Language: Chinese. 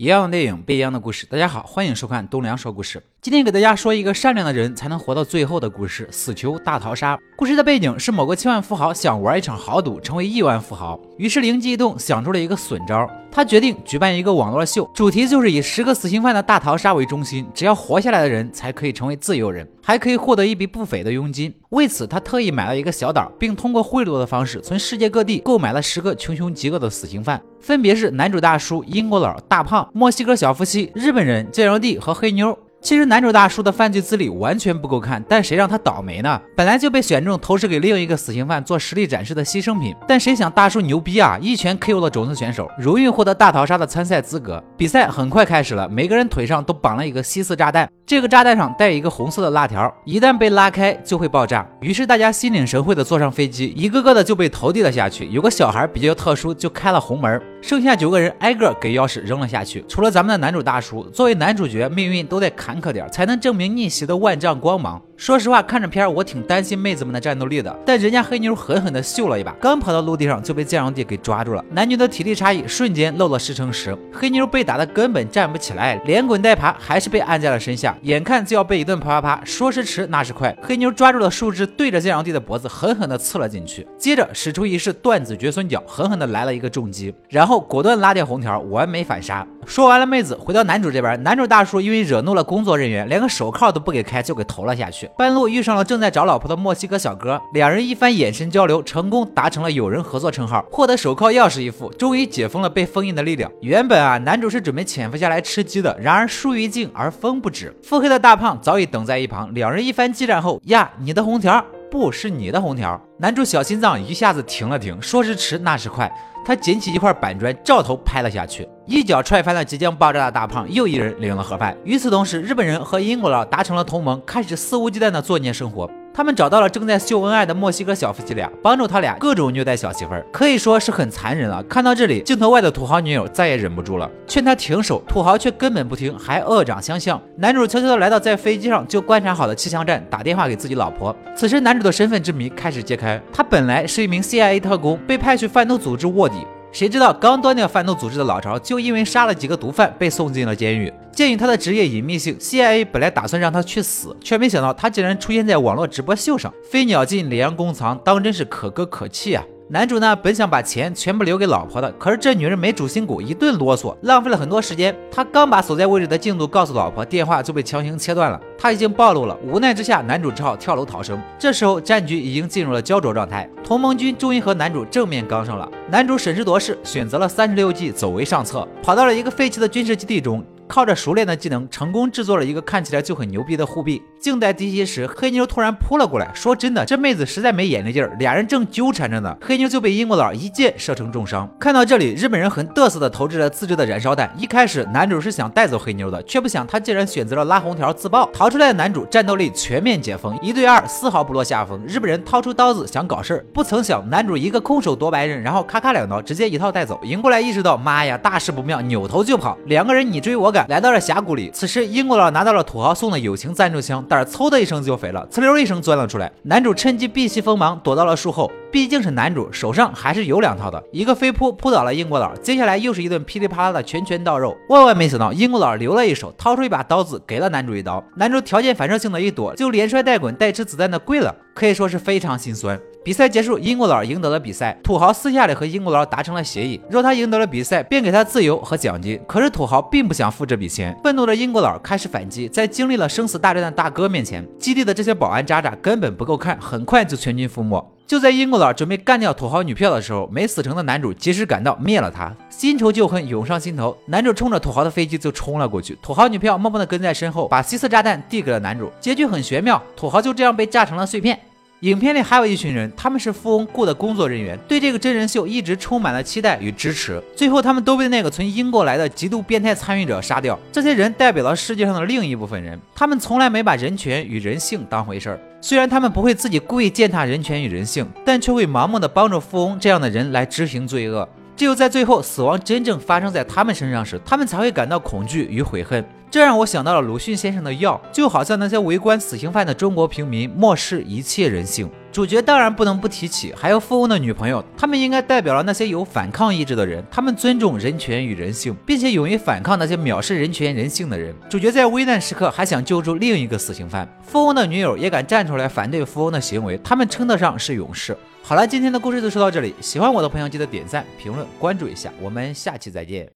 一样的电影，不一样的故事。大家好，欢迎收看东梁说故事。今天给大家说一个善良的人才能活到最后的故事——死囚大逃杀。故事的背景是某个千万富豪想玩一场豪赌，成为亿万富豪，于是灵机一动，想出了一个损招。他决定举办一个网络秀，主题就是以十个死刑犯的大逃杀为中心，只要活下来的人才可以成为自由人，还可以获得一笔不菲的佣金。为此，他特意买了一个小岛，并通过贿赂的方式，从世界各地购买了十个穷凶极恶的死刑犯，分别是男主大叔、英国佬、大胖、墨西哥小夫妻、日本人、酱油弟和黑妞。其实男主大叔的犯罪资历完全不够看，但谁让他倒霉呢？本来就被选中投射给另一个死刑犯做实力展示的牺牲品，但谁想大叔牛逼啊，一拳 KO 了种子选手，如愿获得大逃杀的参赛资格。比赛很快开始了，每个人腿上都绑了一个吸丝炸弹，这个炸弹上带一个红色的辣条，一旦被拉开就会爆炸。于是大家心领神会的坐上飞机，一个个的就被投递了下去。有个小孩比较特殊，就开了红门。剩下九个人挨个给钥匙扔了下去，除了咱们的男主大叔，作为男主角，命运都得坎坷点，才能证明逆袭的万丈光芒。说实话，看着片儿，我挺担心妹子们的战斗力的。但人家黑妞狠狠的秀了一把，刚跑到陆地上就被酱油弟给抓住了。男女的体力差异瞬间漏了十乘十，黑妞被打的根本站不起来，连滚带爬还是被按在了身下，眼看就要被一顿啪啪啪。说时迟，那时快，黑妞抓住了树枝，对着建阳帝的脖子狠狠地刺了进去，接着使出一式断子绝孙脚，狠狠地来了一个重击，然后果断拉掉红条，完美反杀。说完了妹子，回到男主这边，男主大叔因为惹怒了工作人员，连个手铐都不给开，就给投了下去。半路遇上了正在找老婆的墨西哥小哥，两人一番眼神交流，成功达成了友人合作称号，获得手铐钥匙一副，终于解封了被封印的力量。原本啊，男主是准备潜伏下来吃鸡的，然而树欲静而风不止，腹黑的大胖早已等在一旁。两人一番激战后，呀，你的红条不是你的红条。男主小心脏一下子停了停，说时迟，那时快。他捡起一块板砖，照头拍了下去，一脚踹翻了即将爆炸的大胖，又一人领了盒饭。与此同时，日本人和英国佬达成了同盟，开始肆无忌惮的作孽生活。他们找到了正在秀恩爱的墨西哥小夫妻俩，帮助他俩各种虐待小媳妇儿，可以说是很残忍了。看到这里，镜头外的土豪女友再也忍不住了，劝他停手，土豪却根本不听，还恶长相向。男主悄悄地来到在飞机上就观察好的气象站，打电话给自己老婆。此时，男主的身份之谜开始揭开，他本来是一名 CIA 特工，被派去贩毒组织卧底。谁知道刚端掉贩毒组织的老巢，就因为杀了几个毒贩被送进了监狱。鉴于他的职业隐秘性，CIA 本来打算让他去死，却没想到他竟然出现在网络直播秀上，飞鸟尽，良弓藏，当真是可歌可泣啊！男主呢，本想把钱全部留给老婆的，可是这女人没主心骨，一顿啰嗦，浪费了很多时间。他刚把所在位置的进度告诉老婆，电话就被强行切断了。他已经暴露了，无奈之下，男主只好跳楼逃生。这时候战局已经进入了焦灼状态，同盟军终于和男主正面刚上了。男主审时度势，选择了三十六计，走为上策，跑到了一个废弃的军事基地中。靠着熟练的技能，成功制作了一个看起来就很牛逼的护臂。静待敌袭时，黑妞突然扑了过来。说真的，这妹子实在没眼力劲儿，俩人正纠缠着呢，黑妞就被英国佬一箭射成重伤。看到这里，日本人很嘚瑟的投掷了自制的燃烧弹。一开始，男主是想带走黑妞的，却不想他竟然选择了拉红条自爆。逃出来的男主战斗力全面解封，一对二丝毫不落下风。日本人掏出刀子想搞事儿，不曾想男主一个空手夺白刃，然后咔咔两刀，直接一套带走。迎过来意识到妈呀，大事不妙，扭头就跑。两个人你追我赶，来到了峡谷里。此时，英国佬拿到了土豪送的友情赞助枪，胆儿嗖的一声就肥了，呲溜一声钻了出来。男主趁机避其锋芒，躲到了树后。毕竟是男主，手上还是有两套的。一个飞扑扑倒了英国佬，接下来又是一顿噼里啪啦的拳拳到肉。万万没想到，英国佬留了一手，掏出一把刀子给了男主一刀。男主条件反射性的一躲，就连摔带滚带吃子弹的跪了，可以说是非常心酸。比赛结束，英国佬赢得了比赛。土豪私下里和英国佬达成了协议，若他赢得了比赛，便给他自由和奖金。可是土豪并不想付这笔钱，愤怒的英国佬开始反击。在经历了生死大战的大哥面前，基地的这些保安渣渣根本不够看，很快就全军覆没。就在英国佬准备干掉土豪女票的时候，没死成的男主及时赶到，灭了他。新仇旧恨涌上心头，男主冲着土豪的飞机就冲了过去。土豪女票默默地跟在身后，把吸色炸弹递给了男主。结局很玄妙，土豪就这样被炸成了碎片。影片里还有一群人，他们是富翁雇的工作人员，对这个真人秀一直充满了期待与支持。最后，他们都被那个从英国来的极度变态参与者杀掉。这些人代表了世界上的另一部分人，他们从来没把人权与人性当回事儿。虽然他们不会自己故意践踏人权与人性，但却会盲目的帮助富翁这样的人来执行罪恶。只有在最后死亡真正发生在他们身上时，他们才会感到恐惧与悔恨。这让我想到了鲁迅先生的药，就好像那些围观死刑犯的中国平民漠视一切人性。主角当然不能不提起，还有富翁的女朋友，他们应该代表了那些有反抗意志的人，他们尊重人权与人性，并且勇于反抗那些藐视人权人性的人。主角在危难时刻还想救助另一个死刑犯，富翁的女友也敢站出来反对富翁的行为，他们称得上是勇士。好了，今天的故事就说到这里，喜欢我的朋友记得点赞、评论、关注一下，我们下期再见。